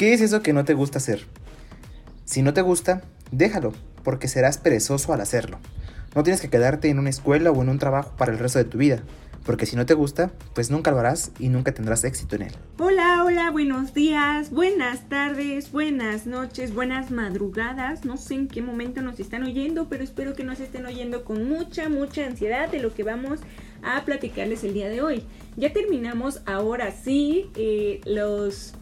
¿Qué es eso que no te gusta hacer? Si no te gusta, déjalo, porque serás perezoso al hacerlo. No tienes que quedarte en una escuela o en un trabajo para el resto de tu vida, porque si no te gusta, pues nunca lo harás y nunca tendrás éxito en él. Hola, hola, buenos días, buenas tardes, buenas noches, buenas madrugadas. No sé en qué momento nos están oyendo, pero espero que nos estén oyendo con mucha, mucha ansiedad de lo que vamos a platicarles el día de hoy. Ya terminamos ahora sí eh, los,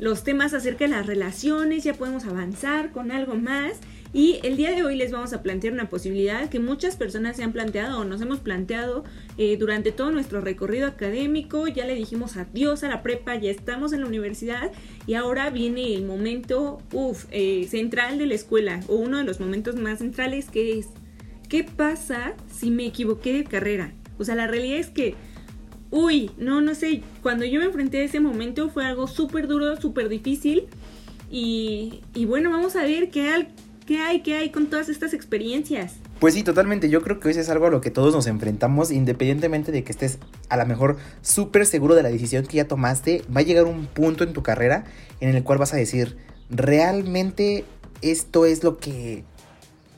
los temas acerca de las relaciones, ya podemos avanzar con algo más. Y el día de hoy les vamos a plantear una posibilidad que muchas personas se han planteado o nos hemos planteado eh, durante todo nuestro recorrido académico. Ya le dijimos adiós a la prepa, ya estamos en la universidad y ahora viene el momento eh, central de la escuela o uno de los momentos más centrales que es ¿qué pasa si me equivoqué de carrera? O sea, la realidad es que, uy, no, no sé, cuando yo me enfrenté a ese momento fue algo súper duro, súper difícil. Y, y bueno, vamos a ver qué, hay ¿Qué hay? ¿Qué hay con todas estas experiencias? Pues sí, totalmente. Yo creo que eso es algo a lo que todos nos enfrentamos, independientemente de que estés a lo mejor súper seguro de la decisión que ya tomaste. Va a llegar un punto en tu carrera en el cual vas a decir, realmente esto es lo que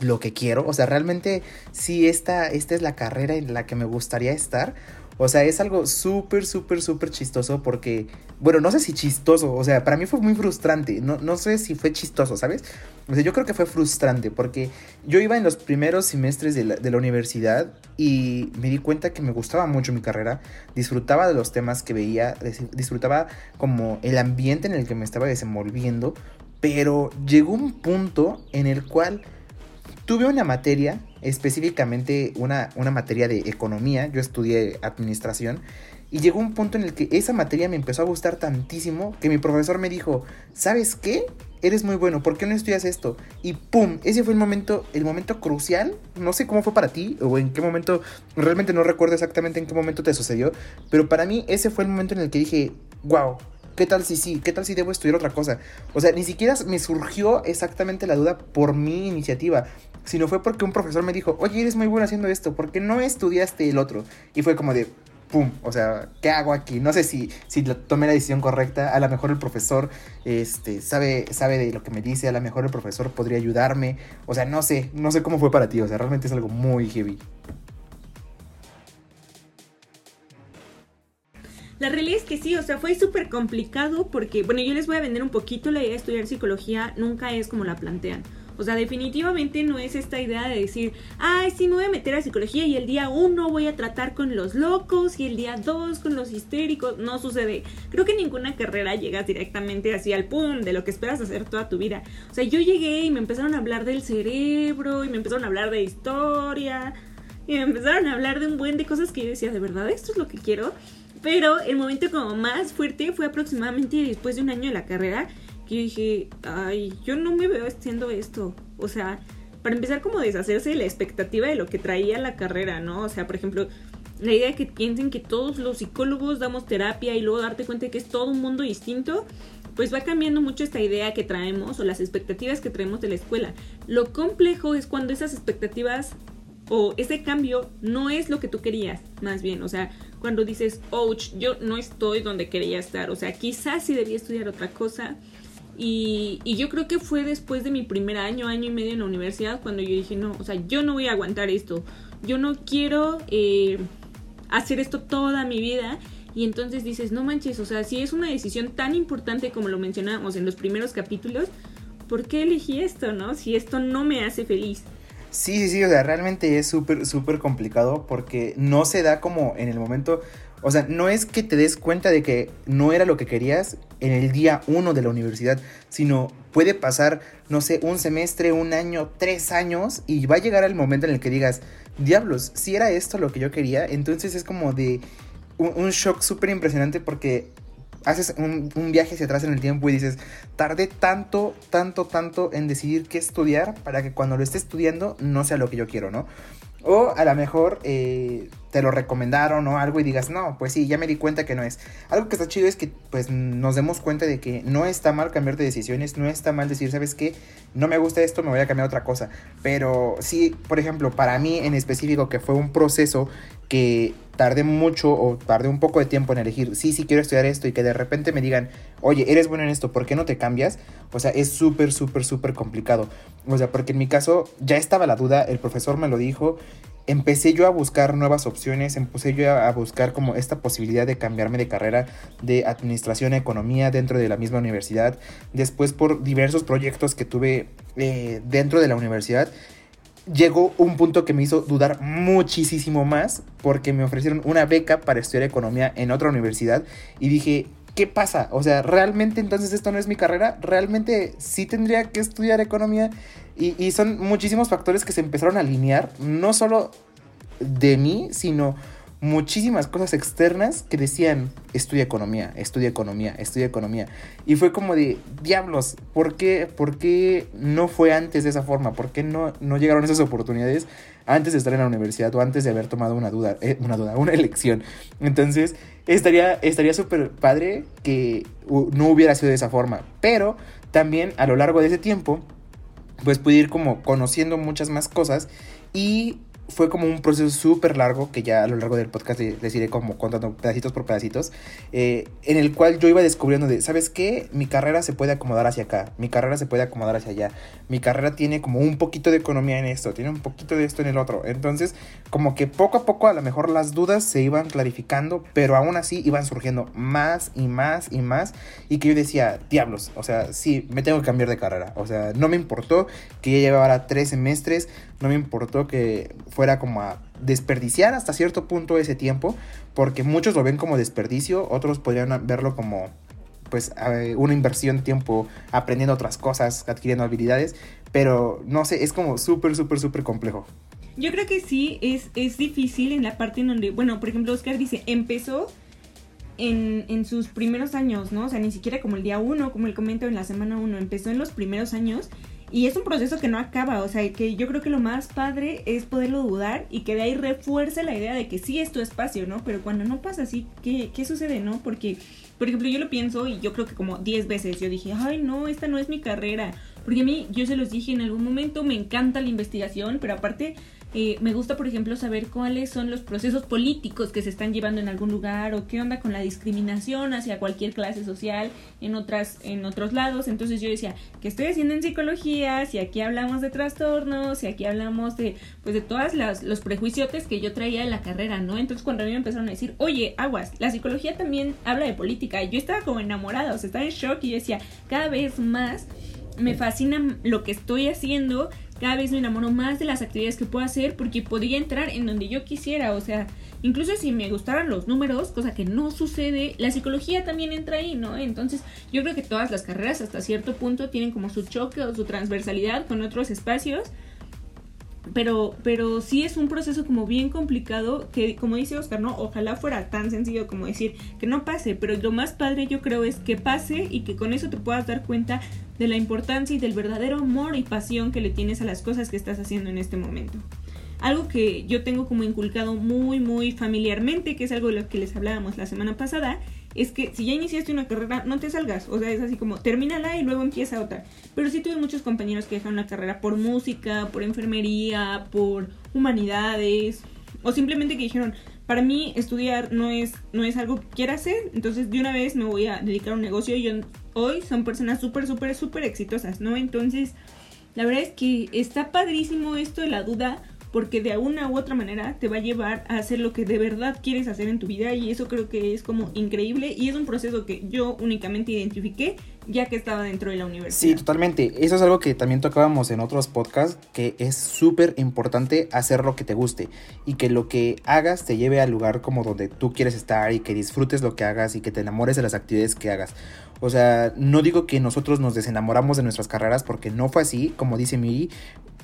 lo que quiero, o sea, realmente sí esta, esta es la carrera en la que me gustaría estar, o sea, es algo súper, súper, súper chistoso porque, bueno, no sé si chistoso, o sea, para mí fue muy frustrante, no, no sé si fue chistoso, ¿sabes? O sea, yo creo que fue frustrante porque yo iba en los primeros semestres de la, de la universidad y me di cuenta que me gustaba mucho mi carrera, disfrutaba de los temas que veía, disfrutaba como el ambiente en el que me estaba desenvolviendo, pero llegó un punto en el cual tuve una materia específicamente una, una materia de economía, yo estudié administración, y llegó un punto en el que esa materia me empezó a gustar tantísimo que mi profesor me dijo, ¿sabes qué? Eres muy bueno, ¿por qué no estudias esto? Y ¡pum! Ese fue el momento, el momento crucial, no sé cómo fue para ti o en qué momento, realmente no recuerdo exactamente en qué momento te sucedió, pero para mí ese fue el momento en el que dije, wow, ¿Qué tal si sí? ¿Qué tal si debo estudiar otra cosa? O sea, ni siquiera me surgió exactamente la duda por mi iniciativa, sino fue porque un profesor me dijo, oye, eres muy bueno haciendo esto, ¿por qué no estudiaste el otro? Y fue como de, ¡pum! O sea, ¿qué hago aquí? No sé si, si tomé la decisión correcta, a lo mejor el profesor este, sabe, sabe de lo que me dice, a lo mejor el profesor podría ayudarme, o sea, no sé, no sé cómo fue para ti, o sea, realmente es algo muy heavy. La realidad es que sí, o sea, fue súper complicado porque, bueno, yo les voy a vender un poquito la idea de estudiar psicología, nunca es como la plantean. O sea, definitivamente no es esta idea de decir, ay, sí, me voy a meter a psicología y el día uno voy a tratar con los locos y el día dos con los histéricos. No sucede. Creo que ninguna carrera llega directamente así al pum de lo que esperas hacer toda tu vida. O sea, yo llegué y me empezaron a hablar del cerebro y me empezaron a hablar de historia y me empezaron a hablar de un buen de cosas que yo decía, ¿de verdad esto es lo que quiero? Pero el momento como más fuerte fue aproximadamente después de un año de la carrera que dije, ay, yo no me veo haciendo esto. O sea, para empezar como deshacerse de la expectativa de lo que traía la carrera, ¿no? O sea, por ejemplo, la idea de que piensen que todos los psicólogos damos terapia y luego darte cuenta de que es todo un mundo distinto, pues va cambiando mucho esta idea que traemos o las expectativas que traemos de la escuela. Lo complejo es cuando esas expectativas o ese cambio no es lo que tú querías, más bien, o sea, cuando dices, ouch, yo no estoy donde quería estar, o sea, quizás sí debía estudiar otra cosa. Y, yo creo que fue después de mi primer año, año y medio en la universidad, cuando yo dije, no, o sea, yo no voy a aguantar esto, yo no quiero eh, hacer esto toda mi vida. Y entonces dices, no manches, o sea, si es una decisión tan importante como lo mencionamos en los primeros capítulos, ¿por qué elegí esto, no? Si esto no me hace feliz. Sí, sí, sí, o sea, realmente es súper, súper complicado porque no se da como en el momento, o sea, no es que te des cuenta de que no era lo que querías en el día uno de la universidad, sino puede pasar, no sé, un semestre, un año, tres años y va a llegar el momento en el que digas, diablos, si era esto lo que yo quería, entonces es como de un, un shock súper impresionante porque haces un, viaje hacia atrás en el tiempo y dices, tardé tanto, tanto, tanto en decidir qué estudiar para que cuando lo esté estudiando no sea lo que yo quiero, ¿no? O a lo mejor, eh, te lo recomendaron o algo y digas, no, pues sí, ya me di cuenta que no es. Algo que está chido es que pues nos demos cuenta de que no está mal cambiar de decisiones, no está mal decir, ¿sabes qué? No me gusta esto, me voy a cambiar otra cosa. Pero sí, por ejemplo, para mí en específico, que fue un proceso que tardé mucho o tardé un poco de tiempo en elegir, sí, sí quiero estudiar esto y que de repente me digan, oye, eres bueno en esto, ¿por qué no te cambias? O sea, es súper, súper, súper complicado. O sea, porque en mi caso ya estaba la duda, el profesor me lo dijo empecé yo a buscar nuevas opciones, empecé yo a buscar como esta posibilidad de cambiarme de carrera de administración a economía dentro de la misma universidad. Después por diversos proyectos que tuve eh, dentro de la universidad, llegó un punto que me hizo dudar muchísimo más porque me ofrecieron una beca para estudiar economía en otra universidad y dije, ¿qué pasa? O sea, ¿realmente entonces esto no es mi carrera? ¿Realmente sí tendría que estudiar economía? Y, son muchísimos factores que se empezaron a alinear, no solo de mí, sino muchísimas cosas externas que decían, estudia economía, estudia economía, estudia economía. Y fue como de, diablos, ¿por qué, por qué no fue antes de esa forma? ¿Por qué no, no llegaron esas oportunidades antes de estar en la universidad o antes de haber tomado una duda, eh, una duda, una elección? Entonces, estaría estaría súper padre que no hubiera sido de esa forma. Pero también a lo largo de ese tiempo, pues pude ir como conociendo muchas más cosas y fue como un proceso súper largo, que ya a lo largo del podcast les iré como contando pedacitos por pedacitos, eh, en el cual yo iba descubriendo de, ¿sabes qué? Mi carrera se puede acomodar hacia acá, mi carrera se puede acomodar hacia allá, mi carrera tiene como un poquito de economía en esto, tiene un poquito de esto en el otro. Entonces, como que poco a poco a lo mejor las dudas se iban clarificando, pero aún así iban surgiendo más y más y más, y que yo decía, diablos, o sea, sí, me tengo que cambiar de carrera, o sea, no me importó que ya llevara tres semestres, no me importó que fuera como a desperdiciar hasta cierto punto ese tiempo, porque muchos lo ven como desperdicio, otros podrían verlo como pues una inversión de tiempo aprendiendo otras cosas, adquiriendo habilidades, pero no sé, es como súper, súper, súper complejo. Yo creo que sí, es, es difícil en la parte en donde, bueno, por ejemplo, Oscar dice, empezó en, en, sus primeros años, ¿no? O sea, ni siquiera como el día uno, como el comento en la semana uno, empezó en los primeros años y es un proceso que no acaba, o sea, que yo creo que lo más padre es poderlo dudar y que de ahí refuerce la idea de que sí es tu espacio, ¿no? Pero cuando no pasa así, ¿qué, qué sucede, no? Porque, por ejemplo, yo lo pienso y yo creo que como 10 veces yo dije, ay, no, esta no es mi carrera. Porque a mí, yo se los dije en algún momento, me encanta la investigación, pero aparte eh, me gusta, por ejemplo, saber cuáles son los procesos políticos que se están llevando en algún lugar o qué onda con la discriminación hacia cualquier clase social en otras en otros lados. Entonces yo decía, ¿qué estoy haciendo en psicología? Si aquí hablamos de trastornos, si aquí hablamos de pues de todas las los prejuicios que yo traía en la carrera, ¿no? Entonces cuando a mí me empezaron a decir, "Oye, aguas, la psicología también habla de política." Yo estaba como enamorada, o sea, estaba en shock y yo decía, "Cada vez más me fascina lo que estoy haciendo cada vez me enamoro más de las actividades que puedo hacer porque podría entrar en donde yo quisiera, o sea, incluso si me gustaran los números, cosa que no sucede, la psicología también entra ahí, ¿no? Entonces, yo creo que todas las carreras hasta cierto punto tienen como su choque o su transversalidad con otros espacios. Pero, pero sí es un proceso como bien complicado que, como dice Oscar, ¿no? Ojalá fuera tan sencillo como decir que no pase, pero lo más padre yo creo es que pase y que con eso te puedas dar cuenta de la importancia y del verdadero amor y pasión que le tienes a las cosas que estás haciendo en este momento. Algo que yo tengo como inculcado muy, muy familiarmente, que es algo de lo que les hablábamos la semana pasada, es que si ya iniciaste una carrera, no te salgas. O sea, es así como termínala y luego empieza otra. Pero sí tuve muchos compañeros que dejaron la carrera por música, por enfermería, por humanidades, o simplemente que dijeron, para mí estudiar no es, no es algo que quiera hacer, entonces de una vez me voy a dedicar a un negocio y yo hoy son personas súper, súper, súper exitosas, ¿no? Entonces, la verdad es que está padrísimo esto de la duda porque de una u otra manera te va a llevar a hacer lo que de verdad quieres hacer en tu vida y eso creo que es como increíble y es un proceso que yo únicamente identifiqué ya que estaba dentro de la universidad. Sí, totalmente. Eso es algo que también tocábamos en otros podcasts, que es súper importante hacer lo que te guste y que lo que hagas te lleve al lugar como donde tú quieres estar y que disfrutes lo que hagas y que te enamores de las actividades que hagas. O sea, no digo que nosotros nos desenamoramos de nuestras carreras porque no fue así, como dice Miri,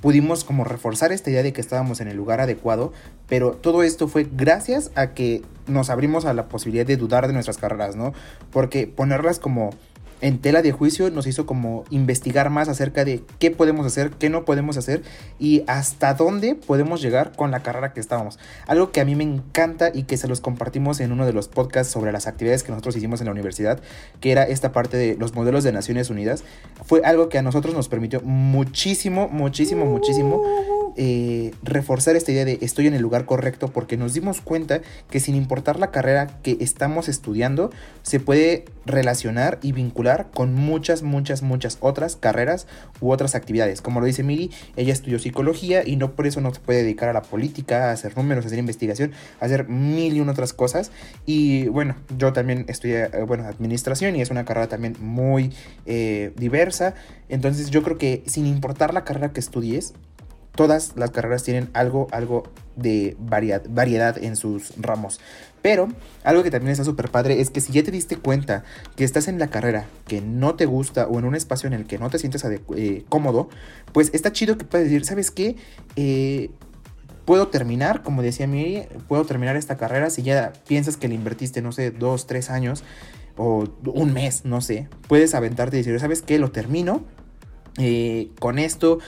pudimos como reforzar esta idea de que estábamos en el lugar adecuado, pero todo esto fue gracias a que nos abrimos a la posibilidad de dudar de nuestras carreras, ¿no? Porque ponerlas como en tela de juicio nos hizo como investigar más acerca de qué podemos hacer, qué no podemos hacer y hasta dónde podemos llegar con la carrera que estábamos. Algo que a mí me encanta y que se los compartimos en uno de los podcasts sobre las actividades que nosotros hicimos en la universidad, que era esta parte de los modelos de Naciones Unidas, fue algo que a nosotros nos permitió muchísimo, muchísimo, muchísimo eh, reforzar esta idea de estoy en el lugar correcto porque nos dimos cuenta que sin importar la carrera que estamos estudiando, se puede relacionar y vincular con muchas, muchas, muchas otras carreras u otras actividades. Como lo dice Miri, ella estudió psicología y no por eso no se puede dedicar a la política, a hacer números, a hacer investigación, a hacer mil y una otras cosas. Y bueno, yo también estudié, eh, bueno, administración y es una carrera también muy eh, diversa. Entonces yo creo que sin importar la carrera que estudies, todas las carreras tienen algo, algo de variedad en sus ramos. Pero algo que también está súper padre es que si ya te diste cuenta que estás en la carrera que no te gusta o en un espacio en el que no te sientes eh, cómodo, pues está chido que puedes decir, ¿sabes qué? Eh, puedo terminar, como decía Miri, puedo terminar esta carrera si ya piensas que le invertiste, no sé, dos, tres años o un mes, no sé. Puedes aventarte y decir, ¿sabes qué? Lo termino. Eh, con esto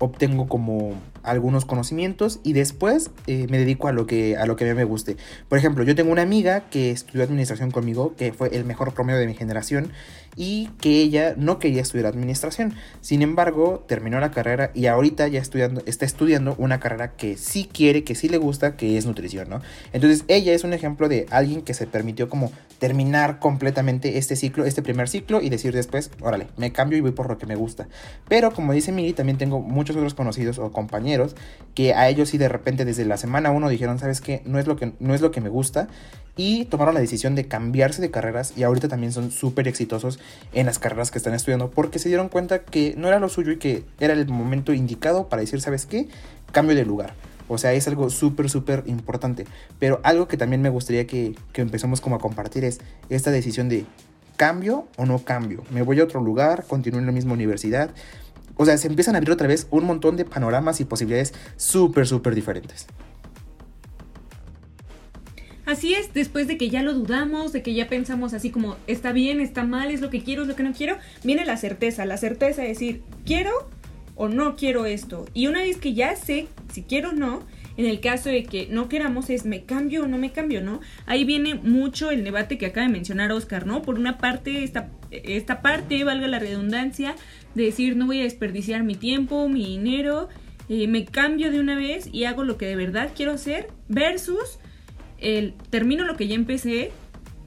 obtengo como algunos conocimientos y después eh, me dedico a lo que a lo que a mí me guste. Por ejemplo, yo tengo una amiga que estudió administración conmigo, que fue el mejor promedio de mi generación y que ella no quería estudiar administración. Sin embargo, terminó la carrera y ahorita ya estudiando, está estudiando una carrera que sí quiere, que sí le gusta, que es nutrición, ¿no? Entonces, ella es un ejemplo de alguien que se permitió como terminar completamente este ciclo, este primer ciclo y decir después, órale, me cambio y voy por lo que me gusta. Pero como dice Miri, también tengo muchos otros conocidos o compañeros que a ellos sí de repente desde la semana uno dijeron, ¿sabes qué? No es lo que, no es lo que me gusta y tomaron la decisión de cambiarse de carreras y ahorita también son súper exitosos en las carreras que están estudiando porque se dieron cuenta que no era lo suyo y que era el momento indicado para decir, ¿sabes qué? Cambio de lugar. O sea, es algo súper, súper importante. Pero algo que también me gustaría que, que empecemos como a compartir es esta decisión de cambio o no cambio. Me voy a otro lugar, continúo en la misma universidad. O sea, se empiezan a abrir otra vez un montón de panoramas y posibilidades súper, súper diferentes. Así es, después de que ya lo dudamos, de que ya pensamos así como está bien, está mal, es lo que quiero, es lo que no quiero, viene la certeza, la certeza de decir quiero o no quiero esto. Y una vez que ya sé si quiero o no, en el caso de que no queramos es me cambio o no me cambio, ¿no? Ahí viene mucho el debate que acaba de mencionar Oscar, ¿no? Por una parte, esta, esta parte, valga la redundancia, de decir no voy a desperdiciar mi tiempo, mi dinero, eh, me cambio de una vez y hago lo que de verdad quiero hacer, versus el termino lo que ya empecé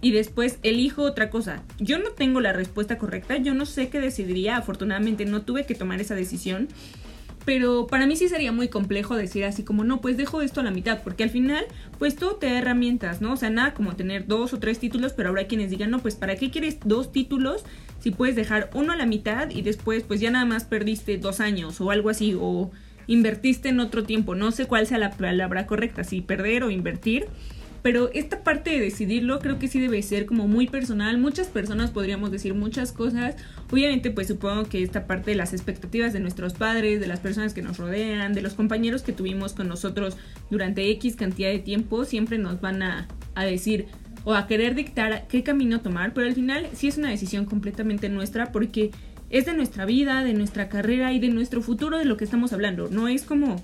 y después elijo otra cosa. Yo no tengo la respuesta correcta, yo no sé qué decidiría, afortunadamente no tuve que tomar esa decisión, pero para mí sí sería muy complejo decir así como, no, pues dejo esto a la mitad, porque al final, pues todo te da herramientas, ¿no? O sea, nada como tener dos o tres títulos, pero habrá quienes digan, no, pues ¿para qué quieres dos títulos si puedes dejar uno a la mitad y después pues ya nada más perdiste dos años o algo así, o invertiste en otro tiempo, no sé cuál sea la palabra correcta, si perder o invertir pero esta parte de decidirlo creo que sí debe ser como muy personal. Muchas personas podríamos decir muchas cosas. Obviamente pues supongo que esta parte de las expectativas de nuestros padres, de las personas que nos rodean, de los compañeros que tuvimos con nosotros durante X cantidad de tiempo, siempre nos van a, a decir o a querer dictar qué camino tomar, pero al final sí es una decisión completamente nuestra porque es de nuestra vida, de nuestra carrera y de nuestro futuro de lo que estamos hablando. No es como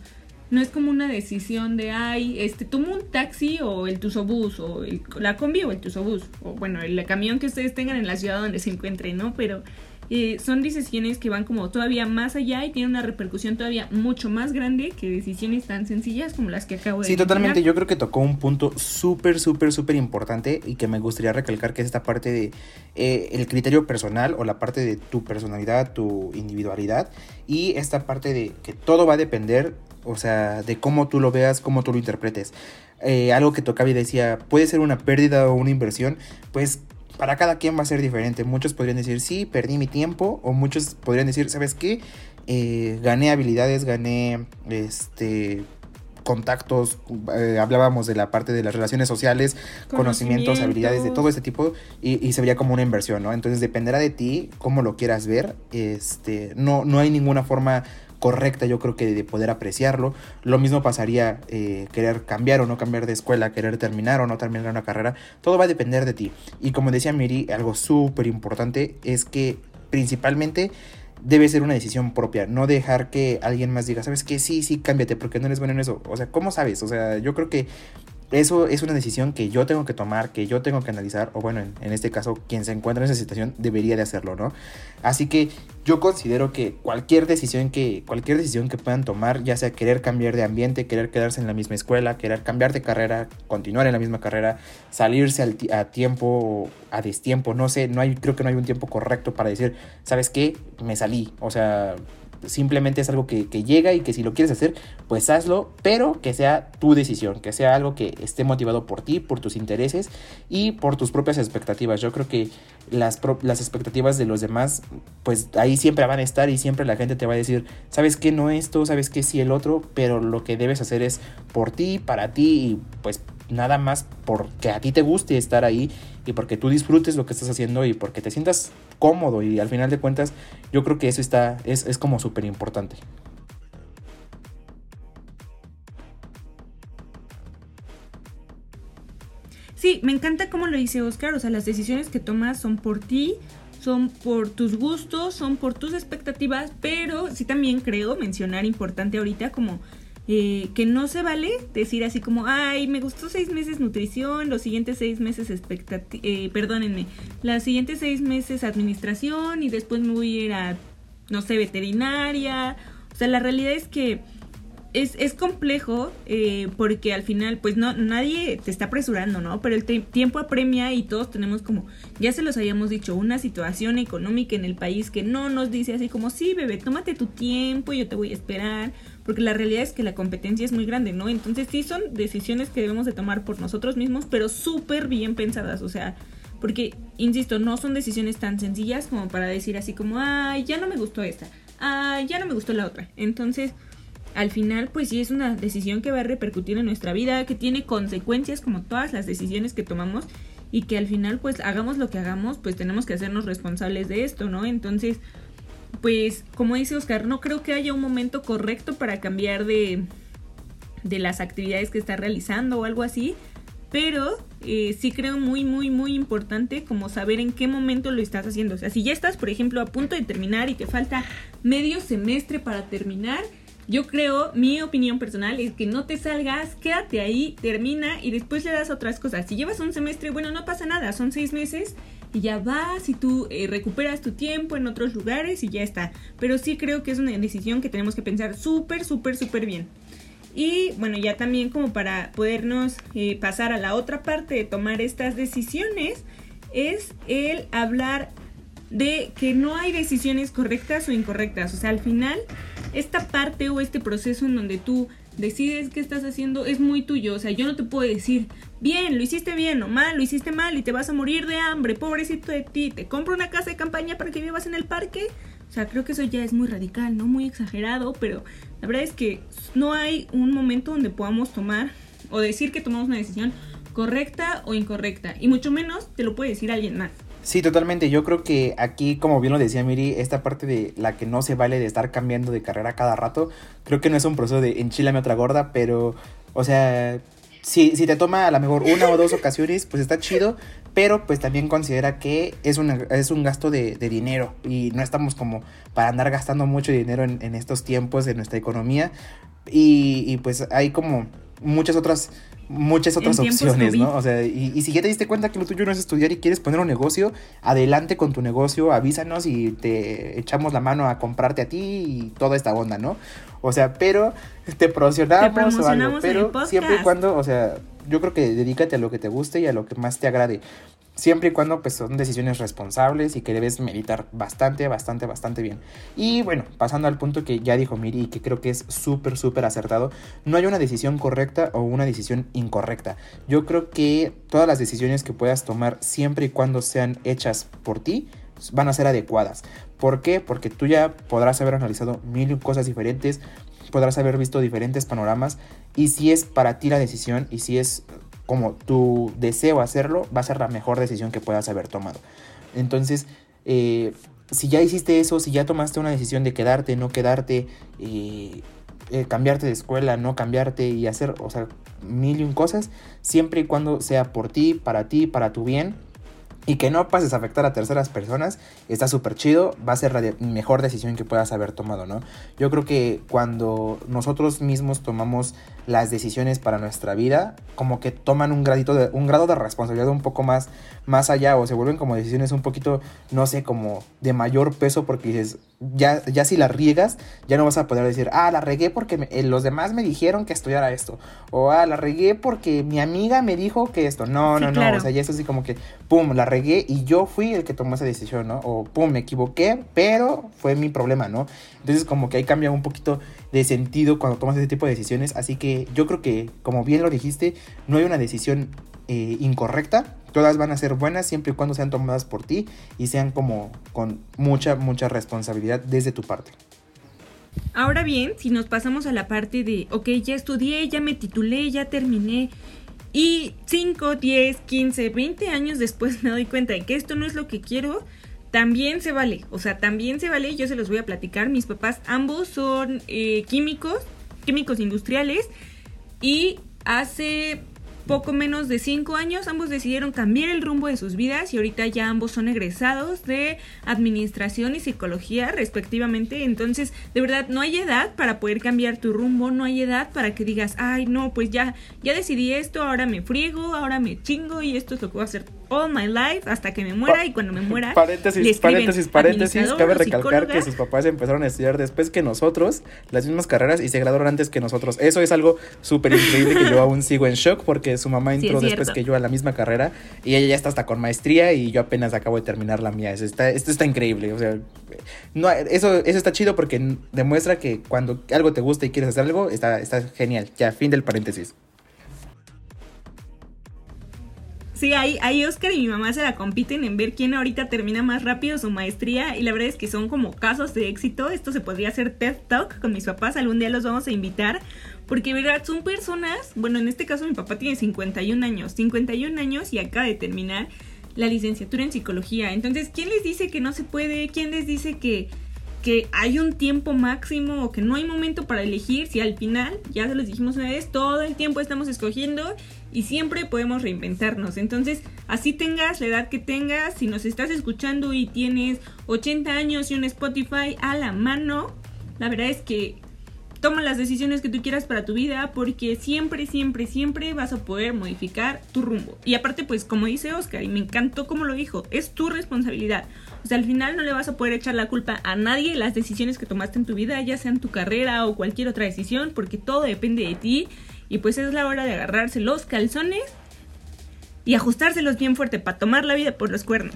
no es como una decisión de, ay, este, tomo un taxi o el tusobús, o la combi o el tusobús, o bueno, el camión que ustedes tengan en la ciudad donde se encuentren, ¿no? Pero eh, son decisiones que van como todavía más allá y tienen una repercusión todavía mucho más grande que decisiones tan sencillas como las que acabo de Sí, totalmente. Yo creo que tocó un punto súper, súper, súper importante y que me gustaría recalcar que es esta parte de eh, el criterio personal o la parte de tu personalidad, tu individualidad y esta parte de que todo va a depender o sea, de cómo tú lo veas, cómo tú lo interpretes. Eh, algo que tocaba y decía, puede ser una pérdida o una inversión, pues para cada quien va a ser diferente. Muchos podrían decir, sí, perdí mi tiempo, o muchos podrían decir, ¿sabes qué? Eh, gané habilidades, gané este contactos, eh, hablábamos de la parte de las relaciones sociales, conocimientos, habilidades, de todo este tipo, y, y, se veía como una inversión, ¿no? Entonces dependerá de ti cómo lo quieras ver, este, no, no hay ninguna forma correcta, yo creo que de poder apreciarlo. Lo mismo pasaría eh, querer cambiar o no cambiar de escuela, querer terminar o no terminar una carrera. Todo va a depender de ti. Y como decía Miri, algo súper importante es que principalmente debe ser una decisión propia, no dejar que alguien más diga, sabes que sí, sí, cámbiate porque no eres bueno en eso. O sea, ¿cómo sabes? O sea, yo creo que eso es una decisión que yo tengo que tomar, que yo tengo que analizar, o bueno, en, este caso, quien se encuentra en esa situación debería de hacerlo, ¿no? Así que yo considero que cualquier decisión que, cualquier decisión que puedan tomar, ya sea querer cambiar de ambiente, querer quedarse en la misma escuela, querer cambiar de carrera, continuar en la misma carrera, salirse a tiempo a destiempo, no sé, no hay, creo que no hay un tiempo correcto para decir, ¿sabes qué? Me salí, o sea, Simplemente es algo que, llega y que si lo quieres hacer, pues hazlo, pero que sea tu decisión, que sea algo que esté motivado por ti, por tus intereses y por tus propias expectativas. Yo creo que las, las expectativas de los demás, pues ahí siempre van a estar y siempre la gente te va a decir, sabes que no esto, sabes que sí el otro, pero lo que debes hacer es por ti, para ti y pues nada más porque a ti te guste estar ahí y porque tú disfrutes lo que estás haciendo y porque te sientas cómodo. Y al final de cuentas yo creo que eso está, es, es como súper importante. Sí, me encanta cómo lo dice Oscar, o sea, las decisiones que tomas son por ti, son por tus gustos, son por tus expectativas, pero sí también creo mencionar importante ahorita como eh, que no se vale decir así como, ay, me gustó seis meses nutrición, los siguientes seis meses expectativa, eh, perdónenme, los siguientes seis meses administración y después me voy a ir a, no sé, veterinaria. O sea, la realidad es que es, es complejo eh, porque al final pues no nadie te está apresurando, ¿no? Pero el tiempo apremia y todos tenemos como, ya se los habíamos dicho, una situación económica en el país que no nos dice así como, sí, bebé, tómate tu tiempo, yo te voy a esperar porque la realidad es que la competencia es muy grande, ¿no? Entonces sí son decisiones que debemos de tomar por nosotros mismos, pero súper bien pensadas, o sea, porque, insisto, no son decisiones tan sencillas como para decir así como, ay, ya no me gustó esta, ay, ya no me gustó la otra. Entonces, al final, pues sí es una decisión que va a repercutir en nuestra vida, que tiene consecuencias como todas las decisiones que tomamos y que al final, pues hagamos lo que hagamos, pues tenemos que hacernos responsables de esto, ¿no? Entonces, pues como dice Oscar, no creo que haya un momento correcto para cambiar de, de las actividades que está realizando o algo así, pero eh, sí creo muy, muy, muy importante como saber en qué momento lo estás haciendo. O sea, si ya estás, por ejemplo, a punto de terminar y te falta medio semestre para terminar, yo creo, mi opinión personal es que no te salgas, quédate ahí, termina y después le das otras cosas. Si llevas un semestre, bueno, no pasa nada, son seis meses y ya vas y tú eh, recuperas tu tiempo en otros lugares y ya está. Pero sí creo que es una decisión que tenemos que pensar súper, súper, súper bien. Y bueno, ya también como para podernos eh, pasar a la otra parte de tomar estas decisiones, es el hablar de que no hay decisiones correctas o incorrectas. O sea, al final, esta parte o este proceso en donde tú decides qué estás haciendo es muy tuyo. O sea, yo no te puedo decir, bien, lo hiciste bien o mal, lo hiciste mal y te vas a morir de hambre, pobrecito de ti, te compro una casa de campaña para que vivas en el parque. O sea, creo que eso ya es muy radical, ¿no? Muy exagerado, pero la verdad es que no hay un momento donde podamos tomar o decir que tomamos una decisión correcta o incorrecta. Y mucho menos te lo puede decir alguien más. Sí, totalmente. Yo creo que aquí, como bien lo decía Miri, esta parte de la que no se vale de estar cambiando de carrera cada rato, creo que no es un proceso de enchilame otra gorda, pero, o sea, si, si te toma a lo mejor una o dos ocasiones, pues está chido, pero pues también considera que es, una, es un gasto de, dinero y no estamos como para andar gastando mucho dinero en, en estos tiempos de nuestra economía y, y pues hay como muchas otras muchas otras opciones, ¿no? O sea, y, si ya te diste cuenta que lo tuyo no es estudiar y quieres poner un negocio, adelante con tu negocio, avísanos y te echamos la mano a comprarte a ti y toda esta onda, ¿no? O sea, pero te promocionamos, o algo, pero siempre y cuando, o sea, yo creo que dedícate a lo que te guste y a lo que más te agrade siempre y cuando pues son decisiones responsables y que debes meditar bastante, bastante, bastante bien. Y bueno, pasando al punto que ya dijo Miri y que creo que es súper, súper acertado, no hay una decisión correcta o una decisión incorrecta. Yo creo que todas las decisiones que puedas tomar siempre y cuando sean hechas por ti, van a ser adecuadas. ¿Por qué? Porque tú ya podrás haber analizado mil cosas diferentes, podrás haber visto diferentes panoramas y si es para ti la decisión y si es como tu deseo hacerlo, va a ser la mejor decisión que puedas haber tomado. Entonces, eh, si ya hiciste eso, si ya tomaste una decisión de quedarte, no quedarte, eh, eh, cambiarte de escuela, no cambiarte y hacer, o sea, mil y un cosas, siempre y cuando sea por ti, para ti, para tu bien, y que no pases a afectar a terceras personas, está súper chido, va a ser la mejor decisión que puedas haber tomado, ¿no? Yo creo que cuando nosotros mismos tomamos las decisiones para nuestra vida, como que toman un gradito de, un grado de responsabilidad un poco más, más allá, o se vuelven como decisiones un poquito, no sé, como de mayor peso, porque dices, ya, ya si la riegas, ya no vas a poder decir, ah, la regué porque eh, los demás me dijeron que estudiara esto, o ah, la regué porque mi amiga me dijo que esto, no, no, no, o sea, ya es así como que, pum, la regué y yo fui el que tomó esa decisión, ¿no? O pum, me equivoqué, pero fue mi problema, ¿no? Entonces como que ahí cambia un poquito de sentido cuando tomas ese tipo de decisiones, así que yo creo que, como bien lo dijiste, no hay una decisión eh, incorrecta, todas van a ser buenas siempre y cuando sean tomadas por ti y sean como con mucha, mucha responsabilidad desde tu parte. Ahora bien, si nos pasamos a la parte de, ok, ya estudié, ya me titulé, ya terminé, y 5, 10, 15, 20 años después me doy cuenta de que esto no es lo que quiero, también se vale. O sea, también se vale, yo se los voy a platicar. Mis papás ambos son eh, químicos, químicos industriales, y hace poco menos de cinco años ambos decidieron cambiar el rumbo de sus vidas y ahorita ya ambos son egresados de administración y psicología respectivamente. Entonces, de verdad, no hay edad para poder cambiar tu rumbo, no hay edad para que digas, ay, no, pues ya, ya decidí esto, ahora me friego, ahora me chingo y esto es lo que voy a hacer all my life hasta que me muera y cuando me muera. Paréntesis, paréntesis, paréntesis. Cabe recalcar que sus papás empezaron a estudiar después que nosotros, las mismas carreras, y se graduaron antes que nosotros. Eso es algo súper increíble que yo aún sigo en shock porque su mamá entró después que yo a la misma carrera y ella ya está hasta con maestría y yo apenas acabo de terminar la mía. está, esto está increíble. O sea, no, eso, eso está chido porque demuestra que cuando algo te gusta y quieres hacer algo, está, está genial. Ya, fin del paréntesis. Sí, ahí, ahí Oscar y mi mamá se la compiten en ver quién ahorita termina más rápido su maestría y la verdad es que son como casos de éxito. Esto se podría hacer TED Talk con mis papás, algún día los vamos a invitar porque verdad son personas, bueno en este caso mi papá tiene 51 años, 51 años y acaba de terminar la licenciatura en psicología. Entonces, ¿quién les dice que no se puede? ¿Quién les dice que que hay un tiempo máximo o que no hay momento para elegir si al final, ya se los dijimos una vez, todo el tiempo estamos escogiendo y siempre podemos reinventarnos. Entonces, así tengas la edad que tengas, si nos estás escuchando y tienes 80 años y un Spotify a la mano, la verdad es que toma las decisiones que tú quieras para tu vida porque siempre, siempre, siempre vas a poder modificar tu rumbo. Y aparte, pues como dice Oscar, y me encantó como lo dijo, es tu responsabilidad. O sea, al final no le vas a poder echar la culpa a nadie las decisiones que tomaste en tu vida, ya sean tu carrera o cualquier otra decisión, porque todo depende de ti. Y pues es la hora de agarrarse los calzones y ajustárselos bien fuerte para tomar la vida por los cuernos.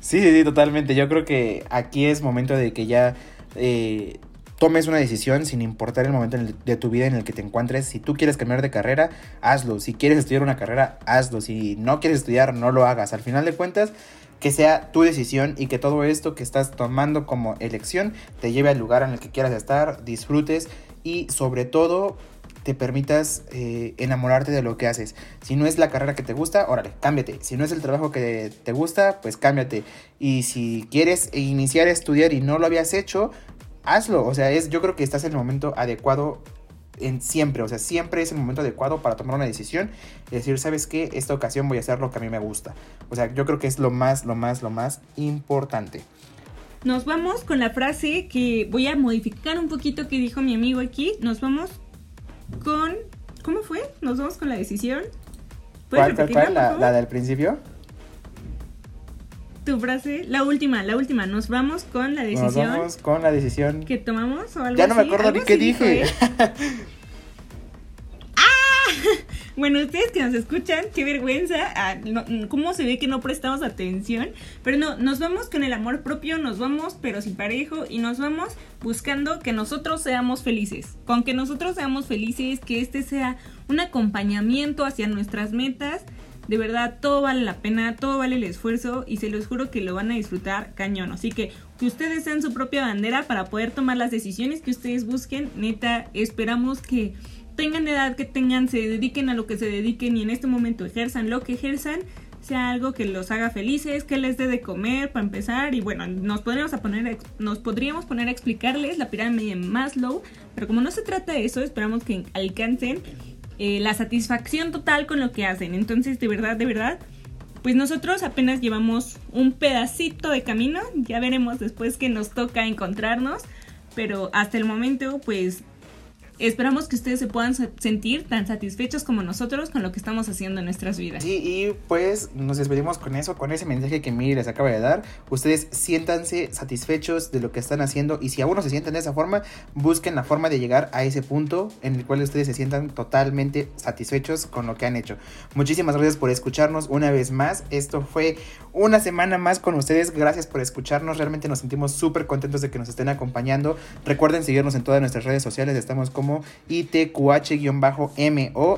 Sí, sí, sí, totalmente. Yo creo que aquí es momento de que ya eh, tomes una decisión sin importar el momento de tu vida en el que te encuentres. Si tú quieres cambiar de carrera, hazlo. Si quieres estudiar una carrera, hazlo. Si no quieres estudiar, no lo hagas. Al final de cuentas, que sea tu decisión y que todo esto que estás tomando como elección te lleve al lugar en el que quieras estar, disfrutes y sobre todo te permitas eh, enamorarte de lo que haces. Si no es la carrera que te gusta, órale, cámbiate. Si no es el trabajo que te gusta, pues cámbiate. Y si quieres iniciar a estudiar y no lo habías hecho, hazlo. O sea, es, yo creo que estás en el momento adecuado en siempre, o sea, siempre es el momento adecuado para tomar una decisión y decir, ¿sabes qué? Esta ocasión voy a hacer lo que a mí me gusta. O sea, yo creo que es lo más, lo más, lo más importante. Nos vamos con la frase que voy a modificar un poquito que dijo mi amigo aquí. Nos vamos con... ¿Cómo fue? Nos vamos con la decisión. ¿Cuál, cuál, cuál? ¿La, ¿La del principio? Tu frase, la última, la última, nos vamos con la decisión. Nos vamos con la decisión. Que tomamos o algo Ya no me acuerdo ni qué dije. ¡Ah! Bueno, ustedes que nos escuchan, qué vergüenza. Ah, ¿Cómo se ve que no prestamos atención? Pero no, nos vamos con el amor propio, nos vamos pero sin parejo y nos vamos buscando que nosotros seamos felices. Con que nosotros seamos felices, que este sea un acompañamiento hacia nuestras metas de verdad, todo vale la pena, todo vale el esfuerzo y se los juro que lo van a disfrutar cañón. Así que que ustedes sean su propia bandera para poder tomar las decisiones que ustedes busquen. Neta, esperamos que tengan edad que tengan, se dediquen a lo que se dediquen y en este momento ejerzan lo que ejerzan. sea algo que los haga felices, que les dé de comer para empezar y bueno, nos podríamos, a poner, nos podríamos poner a explicarles la pirámide más low, pero como no se trata de eso, esperamos que alcancen eh, la satisfacción total con lo que hacen. Entonces, de verdad, de verdad, pues nosotros apenas llevamos un pedacito de camino, ya veremos después que nos toca encontrarnos, pero hasta el momento pues Esperamos que ustedes se puedan sentir tan satisfechos como nosotros con lo que estamos haciendo en nuestras vidas. Sí, y pues nos despedimos con eso, con ese mensaje que Miri les acaba de dar. Ustedes siéntanse satisfechos de lo que están haciendo y si aún no se sienten de esa forma, busquen la forma de llegar a ese punto en el cual ustedes se sientan totalmente satisfechos con lo que han hecho. Muchísimas gracias por escucharnos una vez más. Esto fue una semana más con ustedes. Gracias por escucharnos. Realmente nos sentimos súper contentos de que nos estén acompañando. Recuerden seguirnos en todas nuestras redes sociales. Estamos como ITQH-MO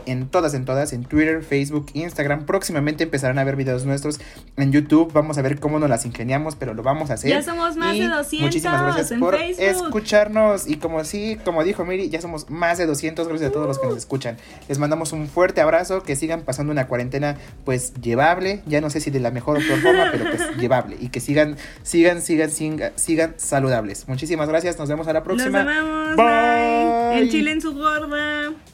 en todas, en todas, en Twitter, Facebook, Instagram. Próximamente empezarán a ver videos nuestros en YouTube. Vamos a ver cómo nos las ingeniamos, pero lo vamos a hacer. Ya somos más de 200. Muchísimas gracias por escucharnos. Y como sí, como dijo Miri, ya somos más de 200. Gracias a todos los que nos escuchan. Les mandamos un fuerte abrazo. Que sigan pasando una cuarentena, pues llevable. Ya no sé si de la mejor o peor forma, pero pues llevable. Y que sigan, sigan, sigan, sigan, sigan saludables. Muchísimas gracias. Nos vemos a la próxima. Nos vemos. Bye. El Silins